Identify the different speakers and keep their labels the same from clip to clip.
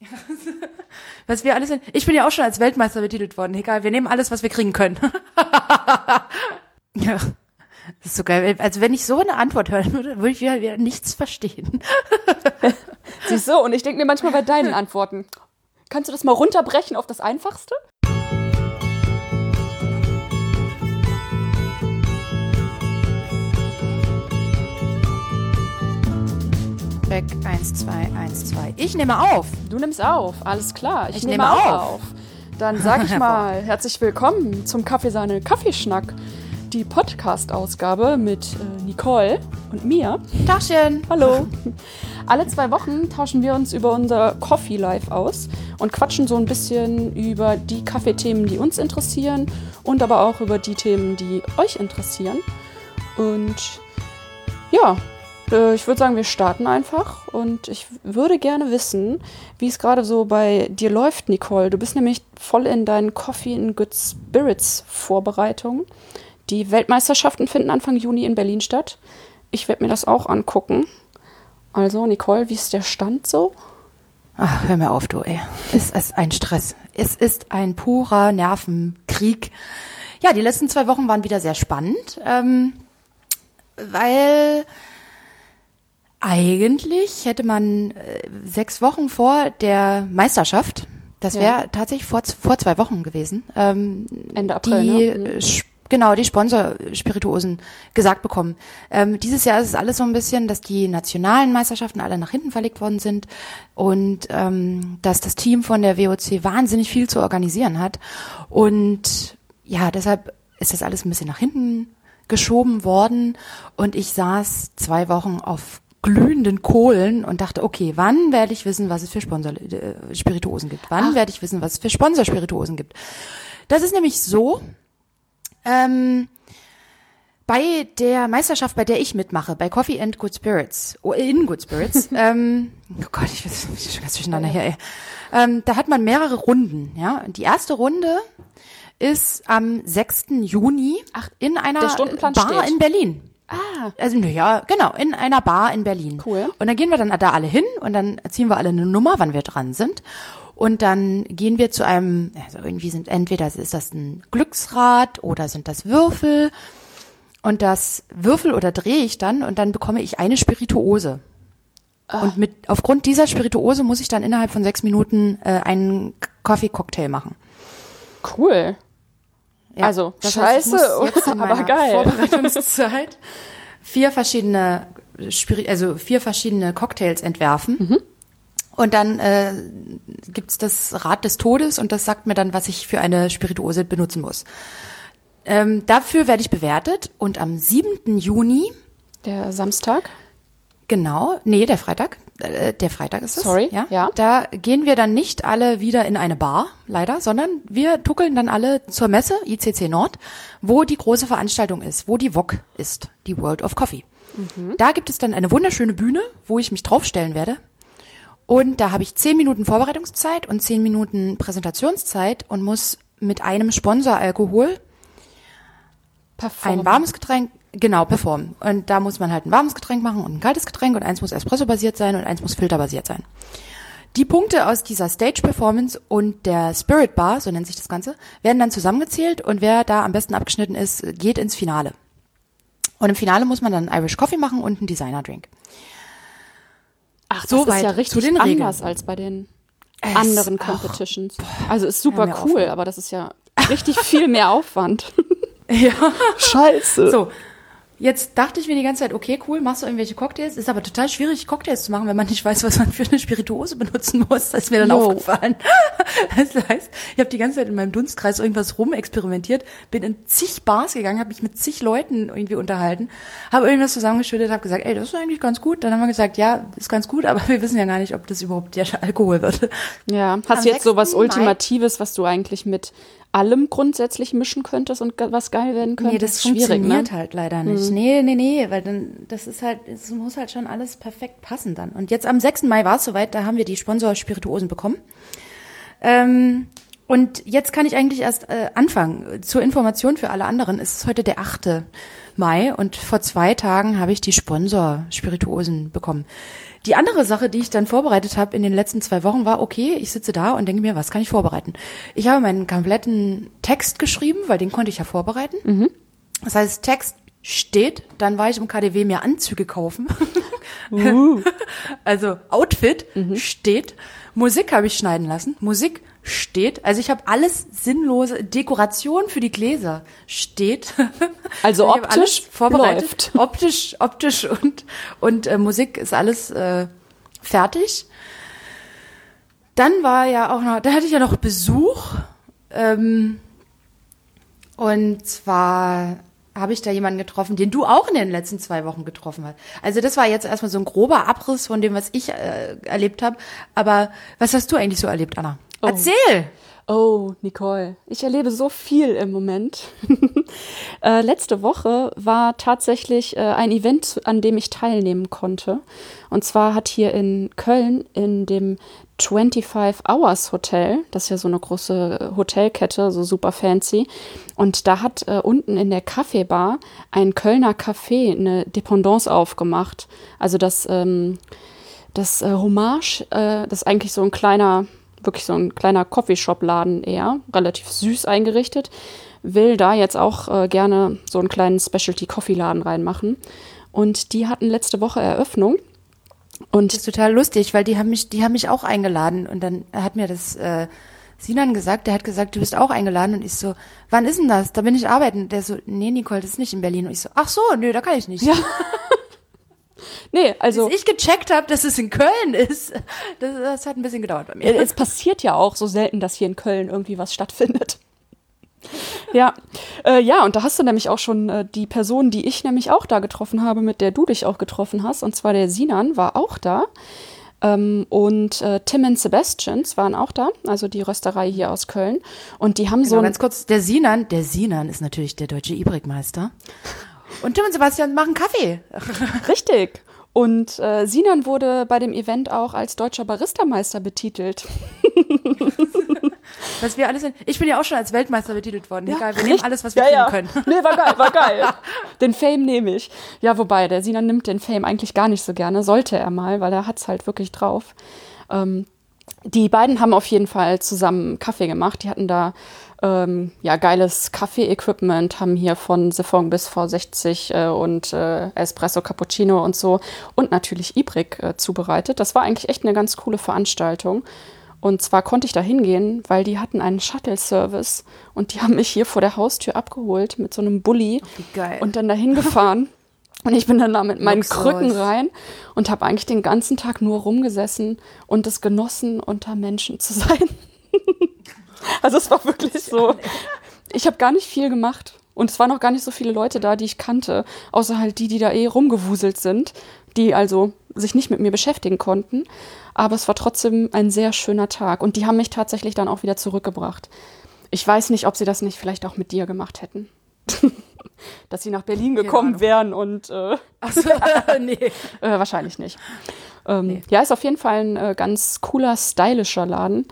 Speaker 1: Was wir alles sind. Ich bin ja auch schon als Weltmeister betitelt worden. Egal, wir nehmen alles, was wir kriegen können. ja. Das ist so geil. Also wenn ich so eine Antwort hören würde, würde ich wieder, wieder nichts verstehen.
Speaker 2: Siehst du, und ich denke mir manchmal bei deinen Antworten, kannst du das mal runterbrechen auf das Einfachste?
Speaker 1: Back 1, 2, 1, 2. Ich nehme auf.
Speaker 2: Du nimmst auf, alles klar. Ich,
Speaker 1: Ich
Speaker 2: nehme,
Speaker 1: nehme
Speaker 2: auch
Speaker 1: auf.
Speaker 2: Dann sag ich mal herzlich willkommen zum Kaffeesahne Kaffeeschnack, die Podcast-Ausgabe mit äh, Nicole und mir.
Speaker 1: Tagchen.
Speaker 2: Hallo. Alle zwei Wochen tauschen wir uns über unser Coffee Live aus und quatschen so ein bisschen über die Kaffeethemen, die uns interessieren und aber auch über die Themen, die euch interessieren. Und ja, ich würde sagen, wir starten einfach und ich würde gerne wissen, wie es gerade so bei dir läuft, Nicole. Du bist nämlich voll in deinen Coffee in Good Spirits Vorbereitungen. Die Weltmeisterschaften finden Anfang Juni in Berlin statt. Ich werde mir das auch angucken. Also, Nicole, wie ist der Stand so?
Speaker 1: Ach, hör mir auf, du, ey. Es ist ein Stress. Es ist ein purer Nervenkrieg. Ja, die letzten zwei Wochen waren wieder sehr spannend, ähm, weil eigentlich hätte man äh, sechs Wochen vor der Meisterschaft, das wäre
Speaker 2: Ja.
Speaker 1: tatsächlich vor, vor zwei Wochen gewesen, ähm,
Speaker 2: Ende April,
Speaker 1: die,
Speaker 2: ne?
Speaker 1: Äh, Sp- genau, die Sponsor-Spirituosen gesagt bekommen. Ähm, dieses Jahr ist es alles so ein bisschen, dass die nationalen Meisterschaften alle nach hinten verlegt worden sind und ähm, dass das Team von der WOC wahnsinnig viel zu organisieren hat. Und ja, deshalb ist das alles ein bisschen nach hinten geschoben worden und ich saß zwei Wochen auf glühenden Kohlen und dachte, okay, wann werde ich wissen, was es für Sponsor äh, Spirituosen gibt? Wann werde ich wissen, was es für Sponsor Spirituosen gibt? Das ist nämlich so, ähm, bei der Meisterschaft, bei der ich mitmache, bei Coffee and Good Spirits, oh, in Good Spirits, ähm, oh Gott, ich bin schon ganz durcheinander hier, ey. Ähm, da hat man mehrere Runden, ja. Die erste Runde ist am 6. Juni
Speaker 2: Ach,
Speaker 1: in einer Bar
Speaker 2: steht.
Speaker 1: in Berlin.
Speaker 2: Ah,
Speaker 1: Also, ja, genau, in einer Bar in Berlin.
Speaker 2: Cool.
Speaker 1: Und dann gehen wir dann da alle hin und dann ziehen wir alle eine Nummer, wann wir dran sind. Und dann gehen wir zu einem, also irgendwie sind, entweder ist das ein Glücksrad oder sind das Würfel. Und das Würfel oder drehe ich dann und dann bekomme ich eine Spirituose. Und mit, aufgrund dieser Spirituose muss ich dann innerhalb von sechs Minuten äh, einen Kaffee-Cocktail machen.
Speaker 2: cool.
Speaker 1: Ja,
Speaker 2: Also,
Speaker 1: das heißt, ich
Speaker 2: scheiße,
Speaker 1: in
Speaker 2: aber geil.
Speaker 1: Vorbereitungszeit vier verschiedene, also vier verschiedene Cocktails entwerfen.
Speaker 2: Mhm.
Speaker 1: Und dann äh, gibt's das Rad des Todes und das sagt mir dann, was ich für eine Spirituose benutzen muss. Ähm, dafür werde ich bewertet und am 7. Juni,
Speaker 2: Der Samstag.
Speaker 1: genau, nee, der Freitag, äh, der Freitag ist es.
Speaker 2: Sorry,
Speaker 1: ja,
Speaker 2: ja.
Speaker 1: Da gehen wir dann nicht alle wieder in eine Bar, leider, sondern wir tuckeln dann alle zur Messe, ICC Nord, wo die große Veranstaltung ist, wo die WOC ist, die World of Coffee. Da gibt es dann eine wunderschöne Bühne, wo ich mich draufstellen werde. Und da habe ich zehn Minuten Vorbereitungszeit und zehn Minuten Präsentationszeit und muss mit einem Sponsoralkohol
Speaker 2: Perform.
Speaker 1: ein warmes Getränk, genau, performen. Und da muss man halt ein warmes Getränk machen und ein kaltes Getränk und eins muss Espresso-basiert sein und eins muss filterbasiert sein. Die Punkte aus dieser Stage-Performance und der Spirit Bar, so nennt sich das Ganze, werden dann zusammengezählt und wer da am besten abgeschnitten ist, geht ins Finale. Und im Finale muss man dann Irish Coffee machen und einen Designer-Drink.
Speaker 2: Ach, das
Speaker 1: Soweit
Speaker 2: ist ja richtig
Speaker 1: den Regeln.
Speaker 2: anders als bei den
Speaker 1: Es-
Speaker 2: anderen Competitions. also ist super cool, aber das ist ja richtig viel mehr Aufwand.
Speaker 1: Ja.
Speaker 2: Scheiße.
Speaker 1: So. Jetzt dachte ich mir die ganze Zeit, okay, cool, machst du irgendwelche Cocktails? Ist aber total schwierig, Cocktails zu machen, wenn man nicht weiß, was man für eine Spirituose benutzen muss. Das ist mir dann
Speaker 2: Jo.
Speaker 1: aufgefallen. Das heißt, ich habe die ganze Zeit in meinem Dunstkreis irgendwas rumexperimentiert, bin in zig Bars gegangen, habe mich mit zig Leuten irgendwie unterhalten, habe irgendwas zusammengeschüttet, habe gesagt, ey, das ist eigentlich ganz gut. Dann haben wir gesagt, ja, ist ganz gut, aber wir wissen ja gar nicht, ob das überhaupt der Alkohol wird.
Speaker 2: Ja, hast
Speaker 1: Am
Speaker 2: du jetzt so
Speaker 1: 6.
Speaker 2: was Ultimatives, was du eigentlich mit allem grundsätzlich mischen könntest und was geil werden könnte?
Speaker 1: Nee, das
Speaker 2: ist schwierig,
Speaker 1: funktioniert
Speaker 2: ne?
Speaker 1: halt leider nicht. Nee, nee, nee, weil dann, das ist halt, es muss halt schon alles perfekt passen dann. Und jetzt am 6. Mai war es soweit, da haben wir die Sponsor-Spirituosen bekommen. Ähm, und jetzt kann ich eigentlich erst äh, anfangen. Zur Information für alle anderen. Es ist heute der 8. Mai und vor zwei Tagen habe ich die Sponsor-Spirituosen bekommen. Die andere Sache, die ich dann vorbereitet habe in den letzten zwei Wochen, war, okay, ich sitze da und denke mir, was kann ich vorbereiten? Ich habe meinen kompletten Text geschrieben, weil den konnte ich ja vorbereiten. Mhm. Das heißt, Text steht, dann war ich im KDW mir Anzüge kaufen. Uh. also Outfit mhm. steht. Musik habe ich schneiden lassen. Musik steht. Also ich habe alles sinnlose Dekoration für die Gläser steht.
Speaker 2: Also optisch vorbereitet.
Speaker 1: Läuft. Optisch, optisch und und äh, Musik ist alles äh, fertig. Dann war ja auch noch, da hatte ich ja noch Besuch. Ähm, und zwar habe ich da jemanden getroffen, den du auch in den letzten zwei Wochen getroffen hast. Also das war jetzt erstmal so ein grober Abriss von dem, was ich äh, erlebt habe. Aber was hast du eigentlich so erlebt, Anna? Oh. Erzähl!
Speaker 2: Oh, Nicole, ich erlebe so viel im Moment. äh, letzte Woche war tatsächlich äh, ein Event, an dem ich teilnehmen konnte. Und zwar hat hier in Köln in dem 25 Hours Hotel, das ist ja so eine große Hotelkette, so super fancy. Und da hat äh, unten in der Kaffeebar ein Kölner Café eine Dependance aufgemacht. Also das, ähm, das äh, Hommage, äh, das ist eigentlich so ein kleiner wirklich so ein kleiner Coffeeshop-Laden eher, relativ süß eingerichtet, will da jetzt auch äh, gerne so einen kleinen Specialty-Coffee-Laden reinmachen. Und die hatten letzte Woche Eröffnung.
Speaker 1: Und das ist total lustig, weil die haben mich, die haben mich auch eingeladen und dann hat mir das äh, Sinan gesagt, der hat gesagt, du bist auch eingeladen und ich so, wann ist denn das? Da bin ich arbeiten. Der so, nee, Nicole, das ist nicht in Berlin. Und ich so, ach so, nö, da kann ich nicht.
Speaker 2: Ja. Nee, also.
Speaker 1: Bis ich gecheckt habe, dass es in Köln ist, das, das hat ein bisschen gedauert bei mir.
Speaker 2: Es passiert ja auch so selten, dass hier in Köln irgendwie was stattfindet. Ja, äh, ja, und da hast du nämlich auch schon äh, die Person, die ich nämlich auch da getroffen habe, mit der du dich auch getroffen hast, und zwar der Sinan war auch da. Ähm, und äh, Tim und Sebastians waren auch da, also die Rösterei hier aus Köln. Und die haben
Speaker 1: genau,
Speaker 2: so.
Speaker 1: Ganz kurz, der Sinan, der Sinan ist natürlich der deutsche Ibrik-Meister. Und Tim und Sebastian machen Kaffee.
Speaker 2: Richtig. Und äh, Sinan wurde bei dem Event auch als deutscher Baristameister betitelt.
Speaker 1: was wir alles sind. Ich bin ja auch schon als Weltmeister betitelt worden. Ja, Egal, wir nehmen alles, was wir
Speaker 2: ja,
Speaker 1: ja. können.
Speaker 2: Nee, war geil, war geil. Den Fame nehme ich. Ja, wobei, der Sinan nimmt den Fame eigentlich gar nicht so gerne. Sollte er mal, weil er hat's halt wirklich drauf. Ähm, die beiden haben auf jeden Fall zusammen Kaffee gemacht. Die hatten da ähm, ja, geiles Kaffee-Equipment, haben hier von Siphon bis V60 äh, und äh, Espresso Cappuccino und so und natürlich Ibrik äh, zubereitet. Das war eigentlich echt eine ganz coole Veranstaltung. Und zwar konnte ich da hingehen, weil die hatten einen Shuttle-Service und die haben mich hier vor der Haustür abgeholt mit so einem Bulli und dann dahin gefahren. Und ich bin dann da mit meinen Luxus. Krücken rein und habe eigentlich den ganzen Tag nur rumgesessen und es genossen, unter Menschen zu sein. Also es war wirklich so. Ich habe gar nicht viel gemacht. Und es waren auch gar nicht so viele Leute da, die ich kannte, außer halt die, die da eh rumgewuselt sind, die also sich nicht mit mir beschäftigen konnten. Aber es war trotzdem ein sehr schöner Tag. Und die haben mich tatsächlich dann auch wieder zurückgebracht. Ich weiß nicht, ob sie das nicht vielleicht auch mit dir gemacht hätten. Dass sie nach Berlin gekommen wären und äh,
Speaker 1: Ach so, nee.
Speaker 2: äh, wahrscheinlich nicht. Ähm, nee. Ja, ist auf jeden Fall ein äh, ganz cooler, stylischer Laden.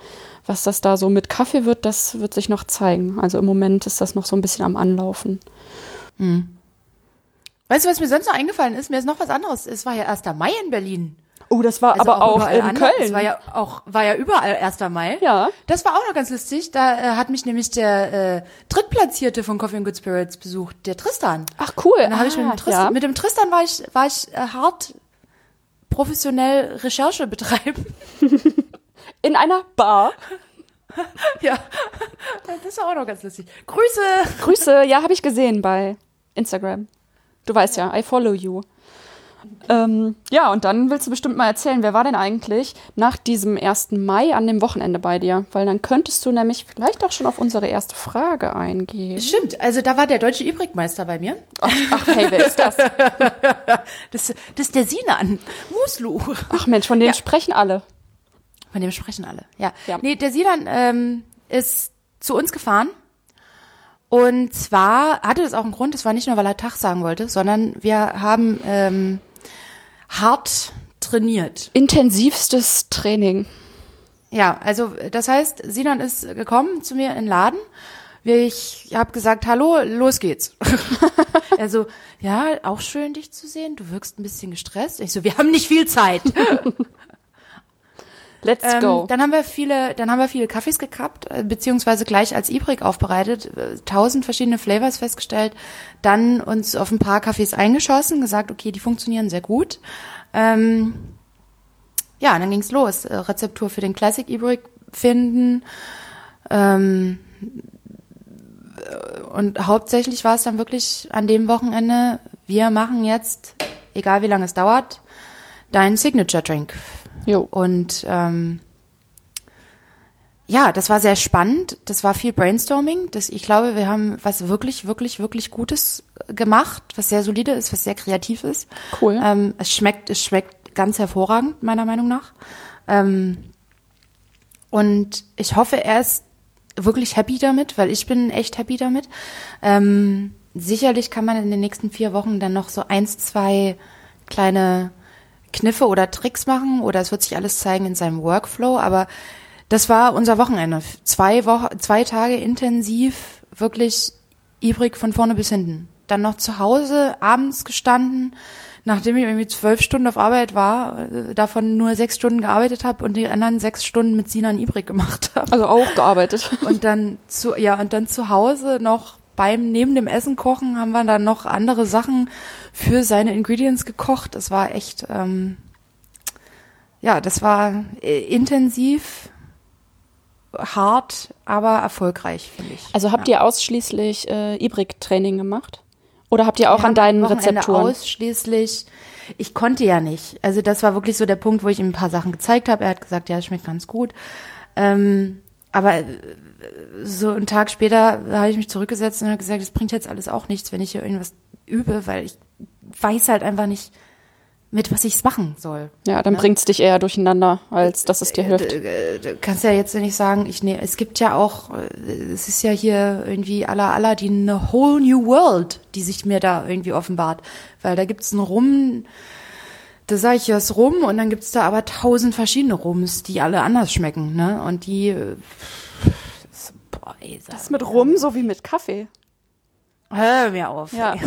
Speaker 2: Was das da so mit Kaffee wird, das wird sich noch zeigen. Also im Moment ist das noch so ein bisschen am Anlaufen.
Speaker 1: Hm. Weißt du, was mir sonst noch eingefallen ist? Mir ist noch was anderes. Es war ja 1. Mai in Berlin.
Speaker 2: Oh, das war also aber auch, auch in anders. Köln.
Speaker 1: Es war ja auch, war ja überall 1. Mai.
Speaker 2: Ja.
Speaker 1: Das war auch noch ganz lustig. Da äh, hat mich nämlich der äh, Drittplatzierte von Coffee and Good Spirits besucht, der Tristan.
Speaker 2: Ach cool.
Speaker 1: Und da habe ich mit dem, ah, Tristan, ja. mit dem Tristan war ich, war ich äh, hart professionell Recherche betreiben.
Speaker 2: In einer Bar.
Speaker 1: ja, das ist auch noch ganz lustig. Grüße!
Speaker 2: Grüße, ja, habe ich gesehen bei Instagram. Du weißt ja, I follow you. Ähm, ja, und dann willst du bestimmt mal erzählen, wer war denn eigentlich nach diesem 1. Mai an dem Wochenende bei dir? Weil dann könntest du nämlich vielleicht auch schon auf unsere erste Frage eingehen.
Speaker 1: Stimmt, also da war der deutsche Übrigmeister bei mir.
Speaker 2: Ach, ach hey, wer ist das?
Speaker 1: das? Das ist der Sinan, Muslu.
Speaker 2: Ach Mensch, von dem ja. sprechen alle.
Speaker 1: Von dem sprechen alle, ja. ja. Nee, der Sinan ähm, ist zu uns gefahren. Und zwar hatte das auch einen Grund, es war nicht nur, weil er Tag sagen wollte, sondern wir haben ähm, hart trainiert.
Speaker 2: Intensivstes Training.
Speaker 1: Ja, also das heißt, Sinan ist gekommen zu mir in den Laden. Ich habe gesagt, hallo, los geht's. also, ja, auch schön, dich zu sehen. Du wirkst ein bisschen gestresst. Ich so, wir haben nicht viel Zeit.
Speaker 2: Let's
Speaker 1: Ähm,
Speaker 2: go.
Speaker 1: dann haben wir viele, dann haben wir viele Kaffees gekappt, äh, beziehungsweise gleich als Ibrik aufbereitet, äh, tausend verschiedene Flavors festgestellt, dann uns auf ein paar Kaffees eingeschossen, gesagt, okay, die funktionieren sehr gut. Ähm, ja, dann ging's los. Äh, Rezeptur für den Classic Ibrik finden. Ähm, äh, und hauptsächlich war es dann wirklich an dem Wochenende, wir machen jetzt, egal wie lange es dauert, deinen Signature Drink
Speaker 2: Jo.
Speaker 1: und ähm, ja, das war sehr spannend. Das war viel Brainstorming. Das, ich glaube, wir haben was wirklich, wirklich, wirklich Gutes gemacht, was sehr solide ist, was sehr kreativ ist.
Speaker 2: Cool.
Speaker 1: Ähm, es schmeckt, es schmeckt ganz hervorragend, meiner Meinung nach. Ähm, und ich hoffe, er ist wirklich happy damit, weil ich bin echt happy damit. Ähm, sicherlich kann man in den nächsten vier Wochen dann noch so eins, zwei kleine Kniffe oder Tricks machen oder es wird sich alles zeigen in seinem Workflow, aber das war unser Wochenende. Zwei Wochen, zwei Tage intensiv, wirklich übrig von vorne bis hinten. Dann noch zu Hause, abends gestanden, nachdem ich irgendwie zwölf Stunden auf Arbeit war, äh, davon nur sechs Stunden gearbeitet habe und die anderen sechs Stunden mit Sinan Ibrik gemacht habe.
Speaker 2: Also auch gearbeitet.
Speaker 1: Und dann zu, ja, und dann zu Hause noch beim, neben dem Essen kochen, haben wir dann noch andere Sachen für seine Ingredients gekocht. Das war echt, ähm, ja, das war äh, intensiv, hart, aber erfolgreich, finde ich.
Speaker 2: Also habt
Speaker 1: ja.
Speaker 2: ihr ausschließlich äh, Ibrik-Training gemacht? Oder habt ihr auch
Speaker 1: Wir
Speaker 2: an deinen Rezepturen?
Speaker 1: Ausschließlich, ich konnte ja nicht. Also das war wirklich so der Punkt, wo ich ihm ein paar Sachen gezeigt habe. Er hat gesagt, ja, es schmeckt ganz gut. Ähm, aber äh, so einen Tag später habe ich mich zurückgesetzt und habe gesagt, es bringt jetzt alles auch nichts, wenn ich hier irgendwas übe, weil ich weiß halt einfach nicht, mit was ich es machen soll.
Speaker 2: Ja, dann
Speaker 1: Ne?
Speaker 2: bringt's dich eher durcheinander, als dass es dir hilft.
Speaker 1: Äh, Du kannst ja jetzt nicht sagen, ich ne, es gibt ja auch, äh, es ist ja hier irgendwie aller aller die eine whole new world, die sich mir da irgendwie offenbart, weil da gibt's einen Rum, da sage ich ja es Rum und dann gibt's da aber tausend verschiedene Rums, die alle anders schmecken, ne? Und die, äh, boah, ey, sag,
Speaker 2: Das mit Rum so wie mit Kaffee.
Speaker 1: hör mir auf.
Speaker 2: Ja.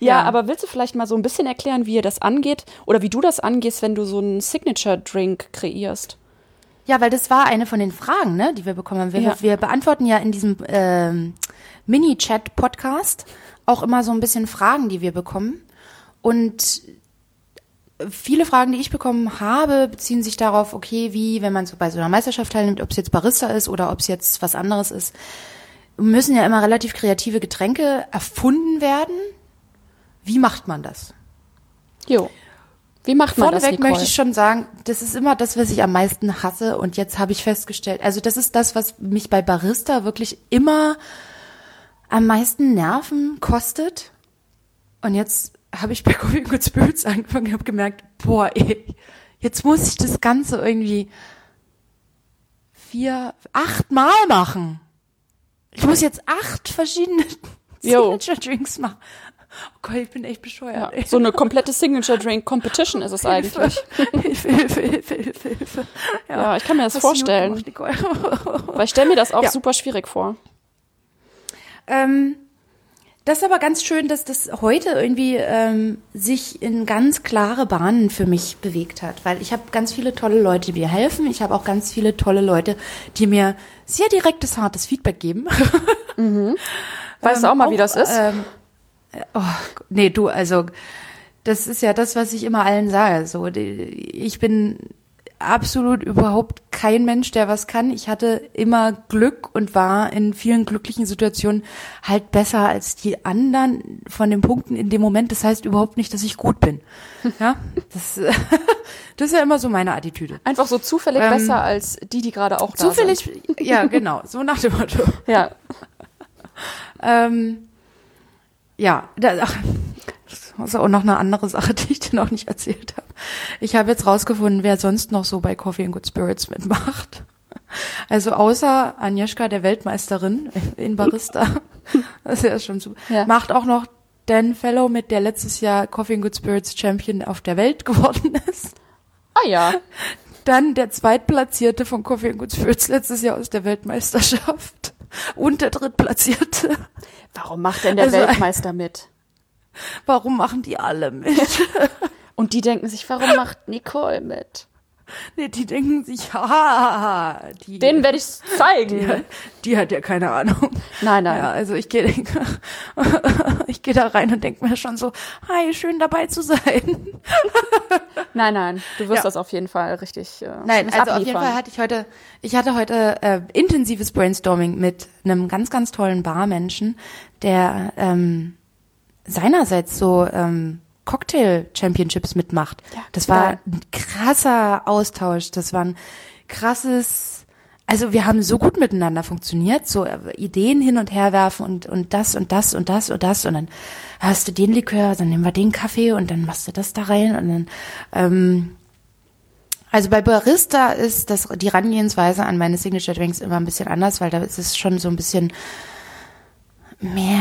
Speaker 2: Ja,
Speaker 1: Ja.
Speaker 2: aber willst du vielleicht mal so ein bisschen erklären, wie ihr das angeht oder wie du das angehst, wenn du so einen Signature-Drink kreierst?
Speaker 1: Ja, weil das war eine von den Fragen, ne, die wir bekommen haben. Wir,
Speaker 2: Ja.
Speaker 1: wir beantworten ja in diesem ähm, Mini-Chat-Podcast auch immer so ein bisschen Fragen, die wir bekommen. Und viele Fragen, die ich bekommen habe, beziehen sich darauf, okay, wie, wenn man so bei so einer Meisterschaft teilnimmt, ob es jetzt Barista ist oder ob es jetzt was anderes ist, müssen ja immer relativ kreative Getränke erfunden werden. Wie macht man das?
Speaker 2: Jo. Wie macht man das,
Speaker 1: Vorneweg möchte ich schon sagen, das ist immer das, was ich am meisten hasse. Und jetzt habe ich festgestellt, also das ist das, was mich bei Barista wirklich immer am meisten Nerven kostet. Und jetzt habe ich bei Coffee Good Spirits angefangen und habe gemerkt, boah, ey, jetzt muss ich das Ganze irgendwie vier, acht Mal machen. Ich muss jetzt acht verschiedene. Signature Drinks machen. Oh Gott, ich bin echt bescheuert.
Speaker 2: ja, so eine komplette Signature-Drink-Competition ist es eigentlich.
Speaker 1: Hilfe, Hilfe, Hilfe, Hilfe, Hilfe.
Speaker 2: Ja, ich kann mir das
Speaker 1: Hast
Speaker 2: vorstellen.
Speaker 1: gemacht.
Speaker 2: Weil ich stelle mir das auch
Speaker 1: Ja.
Speaker 2: super schwierig vor.
Speaker 1: ähm, das ist aber ganz schön, dass das heute irgendwie ähm, sich in ganz klare Bahnen für mich bewegt hat, weil ich habe ganz viele tolle Leute, die mir helfen. Ich habe auch ganz viele tolle Leute, die mir sehr direktes, hartes Feedback geben.
Speaker 2: Weißt du auch mal, wie das ist?
Speaker 1: Ähm, äh, oh, nee, du, also das ist ja das, was ich immer allen sage. So, ich bin absolut überhaupt kein Mensch, der was kann. Ich hatte immer Glück und war in vielen glücklichen Situationen halt besser als die anderen von den Punkten in dem Moment. Das heißt überhaupt nicht, dass ich gut bin. Ja, das, das ist ja immer so meine Attitüde.
Speaker 2: Einfach so zufällig
Speaker 1: ähm,
Speaker 2: besser als die, die gerade auch da
Speaker 1: Zufällig,
Speaker 2: sind.
Speaker 1: ja, genau, so nach dem Motto.
Speaker 2: Ja.
Speaker 1: Ähm, ja, da, ach, das ist auch noch eine andere Sache, die ich dir noch nicht erzählt habe. Ich habe jetzt rausgefunden, wer sonst noch so bei Coffee and Good Spirits mitmacht. Also außer Agnieszka, der Weltmeisterin in Barista, das ist ja schon super,
Speaker 2: Ja.
Speaker 1: macht auch noch Dan Fellow mit, der letztes Jahr Coffee and Good Spirits Champion auf der Welt geworden ist.
Speaker 2: Ah ja.
Speaker 1: Dann der Zweitplatzierte von Coffee and Good Spirits letztes Jahr aus der Weltmeisterschaft. Und der Drittplatzierte.
Speaker 2: Warum macht denn der
Speaker 1: Also-
Speaker 2: Weltmeister mit?
Speaker 1: Warum machen die alle mit?
Speaker 2: Und die denken sich, warum macht Nicole mit?
Speaker 1: Nee, die denken sich, haha, die,
Speaker 2: Den werde ich zeigen.
Speaker 1: die, die hat ja keine Ahnung.
Speaker 2: Nein, nein.
Speaker 1: Ja, also ich gehe ich gehe da rein und denke mir schon so, hi, schön dabei zu sein.
Speaker 2: Nein, nein. Du wirst
Speaker 1: Ja.
Speaker 2: das auf jeden Fall richtig. Äh,
Speaker 1: Nein, also auf jeden
Speaker 2: abliefern.
Speaker 1: Fall hatte ich heute, ich hatte heute äh, intensives Brainstorming mit einem ganz, ganz tollen Barmenschen, der ähm, seinerseits so ähm, Cocktail Championships mitmacht.
Speaker 2: Ja,
Speaker 1: das war ein krasser Austausch. Das war ein krasses, also wir haben so gut miteinander funktioniert, so äh, Ideen hin und her werfen und, und das und das und das und das und dann hast du den Likör, dann nehmen wir den Kaffee und dann machst du das da rein und dann ähm, also bei Barista ist das die Herangehensweise an meine Signature Drinks immer ein bisschen anders, weil da ist es schon so ein bisschen mehr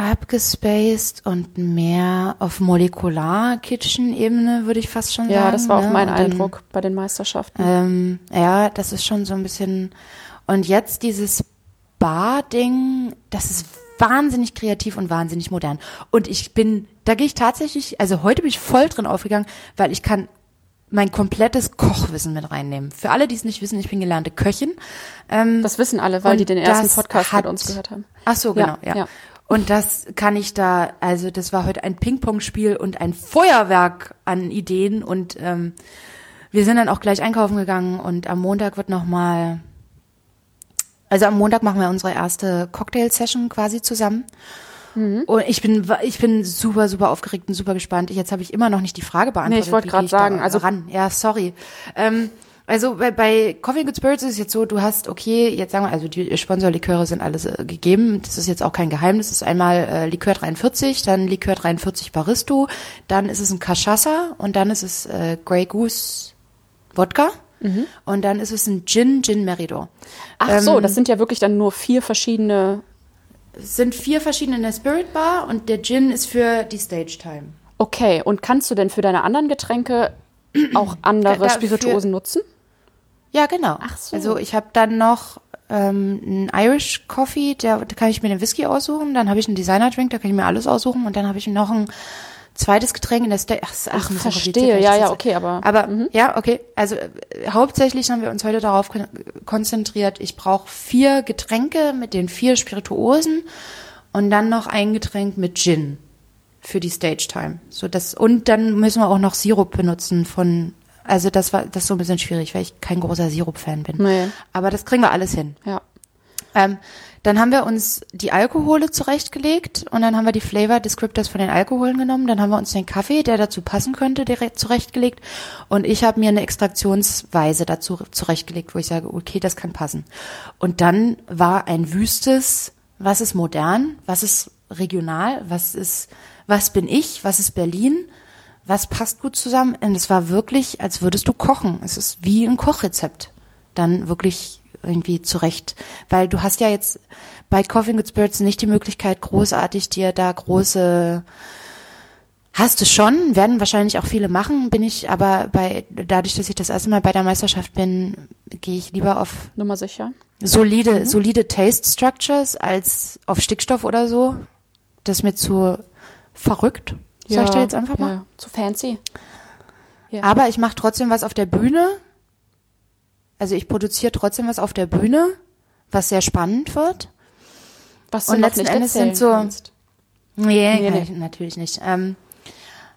Speaker 1: abgespaced und mehr auf Molekular-Kitchen-Ebene, würde ich fast schon sagen.
Speaker 2: ja, das war auch
Speaker 1: ne?
Speaker 2: mein
Speaker 1: Und
Speaker 2: Eindruck bei den Meisterschaften.
Speaker 1: Ähm, ja, das ist schon so ein bisschen. Und jetzt dieses Bar-Ding, das ist wahnsinnig kreativ und wahnsinnig modern. Und ich bin, da gehe ich tatsächlich, also heute bin ich voll drin aufgegangen, weil ich kann mein komplettes Kochwissen mit reinnehmen. Für alle, die es nicht wissen, ich bin gelernte Köchin. Ähm,
Speaker 2: das wissen alle, weil die den ersten Podcast
Speaker 1: hat-
Speaker 2: mit uns gehört haben.
Speaker 1: Ach so,
Speaker 2: Ja,
Speaker 1: genau, ja.
Speaker 2: ja.
Speaker 1: Und das kann ich da, also das war heute ein Ping-Pong-Spiel und ein Feuerwerk an Ideen und ähm, wir sind dann auch gleich einkaufen gegangen und am Montag wird noch mal, also am Montag machen wir unsere erste Cocktail-Session quasi zusammen.
Speaker 2: Mhm.
Speaker 1: Und ich bin, ich bin super, super aufgeregt und super gespannt. Jetzt habe ich immer noch nicht die Frage beantwortet.
Speaker 2: Nee, ich wollte
Speaker 1: da
Speaker 2: sagen, also-
Speaker 1: ran. Ja, sorry. Ähm, also bei, bei Coffee and Good Spirits ist es jetzt so, du hast, okay, jetzt sagen wir, also die Sponsorliköre sind alles äh, gegeben. Das ist jetzt auch kein Geheimnis. Das ist einmal äh, Likör 43, dann Likör 43 Baristo, dann ist es ein Cachaça und dann ist es äh, Grey Goose Wodka und dann ist es ein Gin, Gin Meridor.
Speaker 2: Ach so,
Speaker 1: Ähm,
Speaker 2: das sind ja wirklich dann nur vier verschiedene.
Speaker 1: Es sind vier verschiedene in der Spirit Bar und der Gin ist für die Stage Time.
Speaker 2: Okay, und kannst du denn für deine anderen Getränke auch andere
Speaker 1: Da-
Speaker 2: Spirituosen nutzen?
Speaker 1: Ja, genau.
Speaker 2: Ach so.
Speaker 1: Also ich habe dann noch ähm, einen Irish Coffee, der, da kann ich mir den Whisky aussuchen. Dann habe ich einen Designer Drink, da kann ich mir alles aussuchen. Und dann habe ich noch ein zweites Getränk in der Stage. Ach,
Speaker 2: Ach,
Speaker 1: bisschen
Speaker 2: verstehe. Ja, ja, okay, aber-
Speaker 1: Aber ja, okay. Also äh, hauptsächlich haben wir uns heute darauf kon konzentriert. Ich brauche vier Getränke mit den vier Spirituosen und dann noch ein Getränk mit Gin für die Stage Time. So das und dann müssen wir auch noch Sirup benutzen von also das war das ist so ein bisschen schwierig, weil ich kein großer Sirup-Fan bin.
Speaker 2: Nee.
Speaker 1: Aber das kriegen wir alles hin.
Speaker 2: Ja.
Speaker 1: Ähm, dann haben wir uns die Alkohole zurechtgelegt und dann haben wir die Flavor Descriptors von den Alkoholen genommen. Dann haben wir uns den Kaffee, der dazu passen könnte, direkt zurechtgelegt. Und ich habe mir eine Extraktionsweise dazu zurechtgelegt, wo ich sage, okay, das kann passen. Und dann war ein wüstes, was ist modern, was ist regional, was ist, was bin ich, was ist Berlin, was passt gut zusammen. Und es war wirklich, als würdest du kochen. Es ist wie ein Kochrezept. Dann wirklich irgendwie zurecht. Weil du hast ja jetzt bei Coffee and Good Spirits nicht die Möglichkeit, großartig dir da große Hast du schon, werden wahrscheinlich auch viele machen, bin ich aber bei, dadurch, dass ich das erste Mal bei der Meisterschaft bin, gehe ich lieber auf
Speaker 2: Nummer sicher.
Speaker 1: solide, solide Taste Structures als auf Stickstoff oder so. Das ist mir zu verrückt, sag ich dir jetzt einfach mal.
Speaker 2: Ja, zu fancy. Ja.
Speaker 1: Aber ich mache trotzdem was auf der Bühne. Also ich produziere trotzdem was auf der Bühne, was sehr spannend wird.
Speaker 2: Was du
Speaker 1: und letzten
Speaker 2: nicht
Speaker 1: Endes sind so-
Speaker 2: kannst.
Speaker 1: Nee,
Speaker 2: Nee, nee.
Speaker 1: Ich, natürlich nicht. Ähm,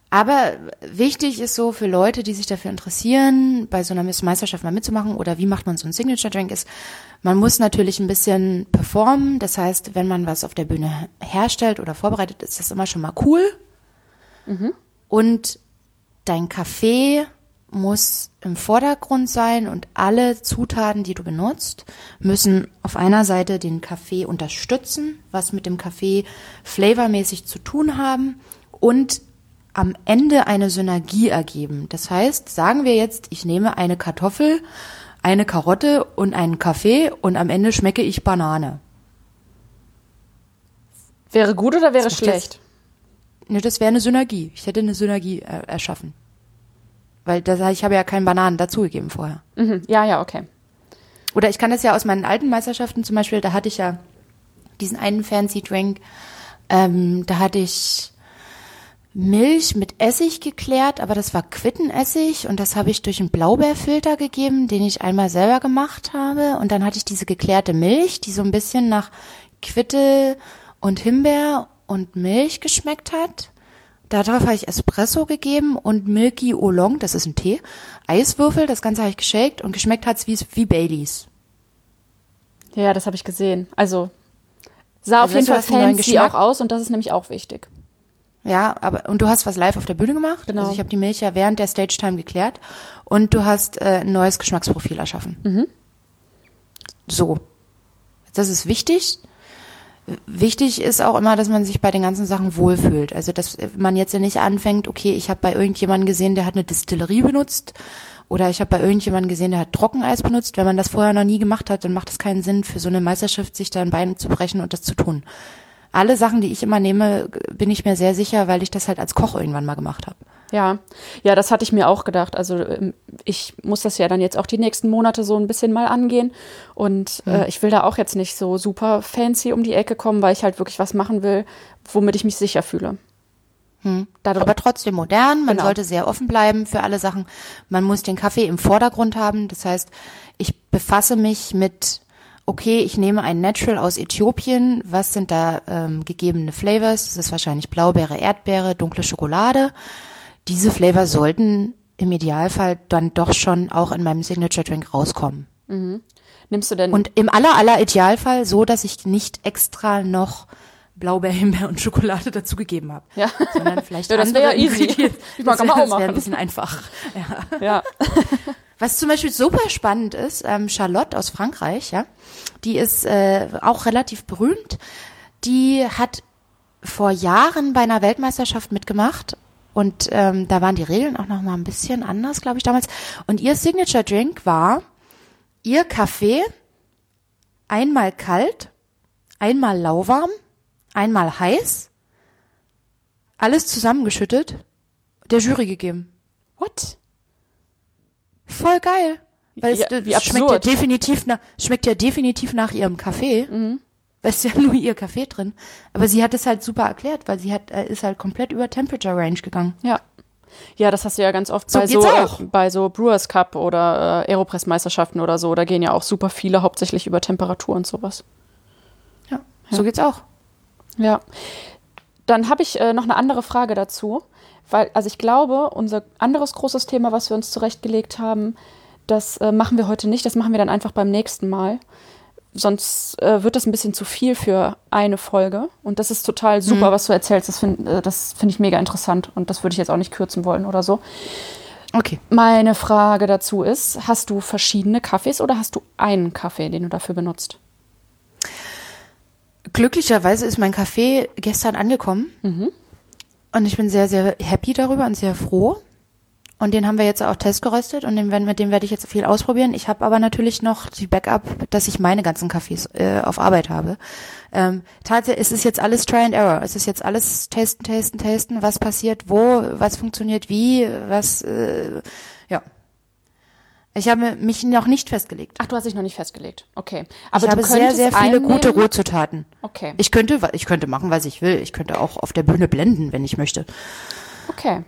Speaker 1: aber wichtig ist so für Leute, die sich dafür interessieren, bei so einer Meisterschaft mal mitzumachen oder wie macht man so einen Signature Drink ist, man muss natürlich ein bisschen performen. Das heißt, wenn man was auf der Bühne herstellt oder vorbereitet, ist das immer schon mal cool. Und dein Kaffee muss im Vordergrund sein und alle Zutaten, die du benutzt, müssen auf einer Seite den Kaffee unterstützen, was mit dem Kaffee flavormäßig zu tun haben und am Ende eine Synergie ergeben. Das heißt, sagen wir jetzt, ich nehme eine Kartoffel, eine Karotte und einen Kaffee und am Ende schmecke ich Banane.
Speaker 2: Wäre gut oder wäre schlecht?
Speaker 1: Ne, das wäre eine Synergie. Ich hätte eine Synergie äh, erschaffen. Weil das, ich habe ja keinen Bananen dazugegeben vorher.
Speaker 2: Mhm. Ja, ja, okay.
Speaker 1: Oder ich kann das ja aus meinen alten Meisterschaften zum Beispiel, da hatte ich ja diesen einen fancy Drink, ähm, da hatte ich Milch mit Essig geklärt, aber das war Quittenessig und das habe ich durch einen Blaubeerfilter gegeben, den ich einmal selber gemacht habe. Und dann hatte ich diese geklärte Milch, die so ein bisschen nach Quitte und Himbeer und Milch geschmeckt hat. Darauf habe ich Espresso gegeben und Milky Oolong, das ist ein Tee, Eiswürfel, das Ganze habe ich geshakt und geschmeckt hat es wie, wie Baileys.
Speaker 2: Ja, das habe ich gesehen. Also sah
Speaker 1: Also
Speaker 2: auf jeden Fall fancy auch aus und das ist nämlich auch wichtig.
Speaker 1: Ja, aber und du hast was live auf der Bühne gemacht.
Speaker 2: Genau.
Speaker 1: Also ich habe die Milch ja während der Stage Time geklärt und du hast äh, ein neues Geschmacksprofil erschaffen.
Speaker 2: Mhm.
Speaker 1: So, das ist wichtig. Wichtig ist auch immer, dass man sich bei den ganzen Sachen wohlfühlt. Also dass man jetzt ja nicht anfängt, okay, ich habe bei irgendjemandem gesehen, der hat eine Distillerie benutzt oder ich habe bei irgendjemandem gesehen, der hat Trockeneis benutzt. Wenn man das vorher noch nie gemacht hat, dann macht es keinen Sinn, für so eine Meisterschaft sich da ein Bein zu brechen und das zu tun. Alle Sachen, die ich immer nehme, bin ich mir sehr sicher, weil ich das halt als Koch irgendwann mal gemacht habe.
Speaker 2: Ja, ja, das hatte ich mir auch gedacht. Also ähm, ich muss das ja dann jetzt auch die nächsten Monate so ein bisschen mal angehen. Und äh, ich will da auch jetzt nicht so super fancy um die Ecke kommen, weil ich halt wirklich was machen will, womit ich mich sicher fühle. Dadurch,
Speaker 1: Aber trotzdem modern, man
Speaker 2: Genau.
Speaker 1: sollte sehr offen bleiben für alle Sachen. Man muss den Kaffee im Vordergrund haben. Das heißt, ich befasse mich mit, okay, ich nehme ein Natural aus Äthiopien. Was sind da ähm, gegebene Flavors? Das ist wahrscheinlich Blaubeere, Erdbeere, dunkle Schokolade. Diese Flavors sollten im Idealfall dann doch schon auch in meinem Signature Drink rauskommen.
Speaker 2: nimmst du denn
Speaker 1: Und im aller, aller Idealfall so, dass ich nicht extra noch Blaubeer, Himbeer und Schokolade dazugegeben habe.
Speaker 2: Ja.
Speaker 1: Sondern vielleicht
Speaker 2: Ja, das wär
Speaker 1: andere
Speaker 2: ja easy.
Speaker 1: Ingredients.
Speaker 2: Ich mag
Speaker 1: das das wäre ein bisschen einfach. Ja.
Speaker 2: ja.
Speaker 1: Was zum Beispiel super spannend ist, ähm, Charlotte aus Frankreich, ja, die ist äh, auch relativ berühmt. Die hat vor Jahren bei einer Weltmeisterschaft mitgemacht und ähm, da waren die Regeln auch noch mal ein bisschen anders, glaube ich, damals. Und ihr Signature Drink war ihr Kaffee einmal kalt, einmal lauwarm, einmal heiß, alles zusammengeschüttet, der Jury gegeben.
Speaker 2: What?
Speaker 1: Voll geil. Weil
Speaker 2: Ja,
Speaker 1: es
Speaker 2: wie
Speaker 1: das schmeckt ja definitiv nach, schmeckt ja definitiv nach ihrem Kaffee.
Speaker 2: Mhm.
Speaker 1: Da ist ja nur ihr Kaffee drin. Aber sie hat es halt super erklärt, weil sie hat, äh, ist halt komplett über Temperature Range gegangen.
Speaker 2: Ja. Ja, das hast du ja ganz oft
Speaker 1: So
Speaker 2: bei, so,
Speaker 1: auch.
Speaker 2: äh, bei so Brewers Cup oder äh, Aeropress-Meisterschaften oder so. Da gehen ja auch super viele hauptsächlich über Temperatur und sowas.
Speaker 1: Ja, so geht's auch.
Speaker 2: Ja. Dann habe ich äh, noch eine andere Frage dazu, weil, also ich glaube, unser anderes großes Thema, was wir uns zurechtgelegt haben, das äh, machen wir heute nicht, das machen wir dann einfach beim nächsten Mal. Sonst äh, wird das ein bisschen zu viel für eine Folge. Und das ist total super, was du erzählst. Das finde äh, find ich mega interessant. Und das würde ich jetzt auch nicht kürzen wollen oder so.
Speaker 1: Okay.
Speaker 2: Meine Frage dazu ist, hast du verschiedene Kaffees oder hast du einen Kaffee, den du dafür benutzt?
Speaker 1: Glücklicherweise ist mein Kaffee gestern angekommen. Und ich bin sehr, sehr happy darüber und sehr froh. Und den haben wir jetzt auch testgeröstet und den, werden- mit dem werde ich jetzt viel ausprobieren. Ich habe aber natürlich noch die Backup, dass ich meine ganzen Kaffees äh, auf Arbeit habe. Ähm, tatsächlich, es ist jetzt alles Try and Error. Es ist jetzt alles testen, testen, testen, was passiert, wo, was funktioniert wie, was, äh. Ich habe mich noch nicht festgelegt.
Speaker 2: Ach, du hast dich noch nicht festgelegt. Okay. Aber
Speaker 1: ich habe sehr, sehr viele
Speaker 2: einen
Speaker 1: gute
Speaker 2: nehmen?
Speaker 1: Rohzutaten.
Speaker 2: Okay.
Speaker 1: Ich könnte, ich könnte machen, was ich will. Ich könnte auch auf der Bühne blenden, wenn ich möchte.
Speaker 2: Okay.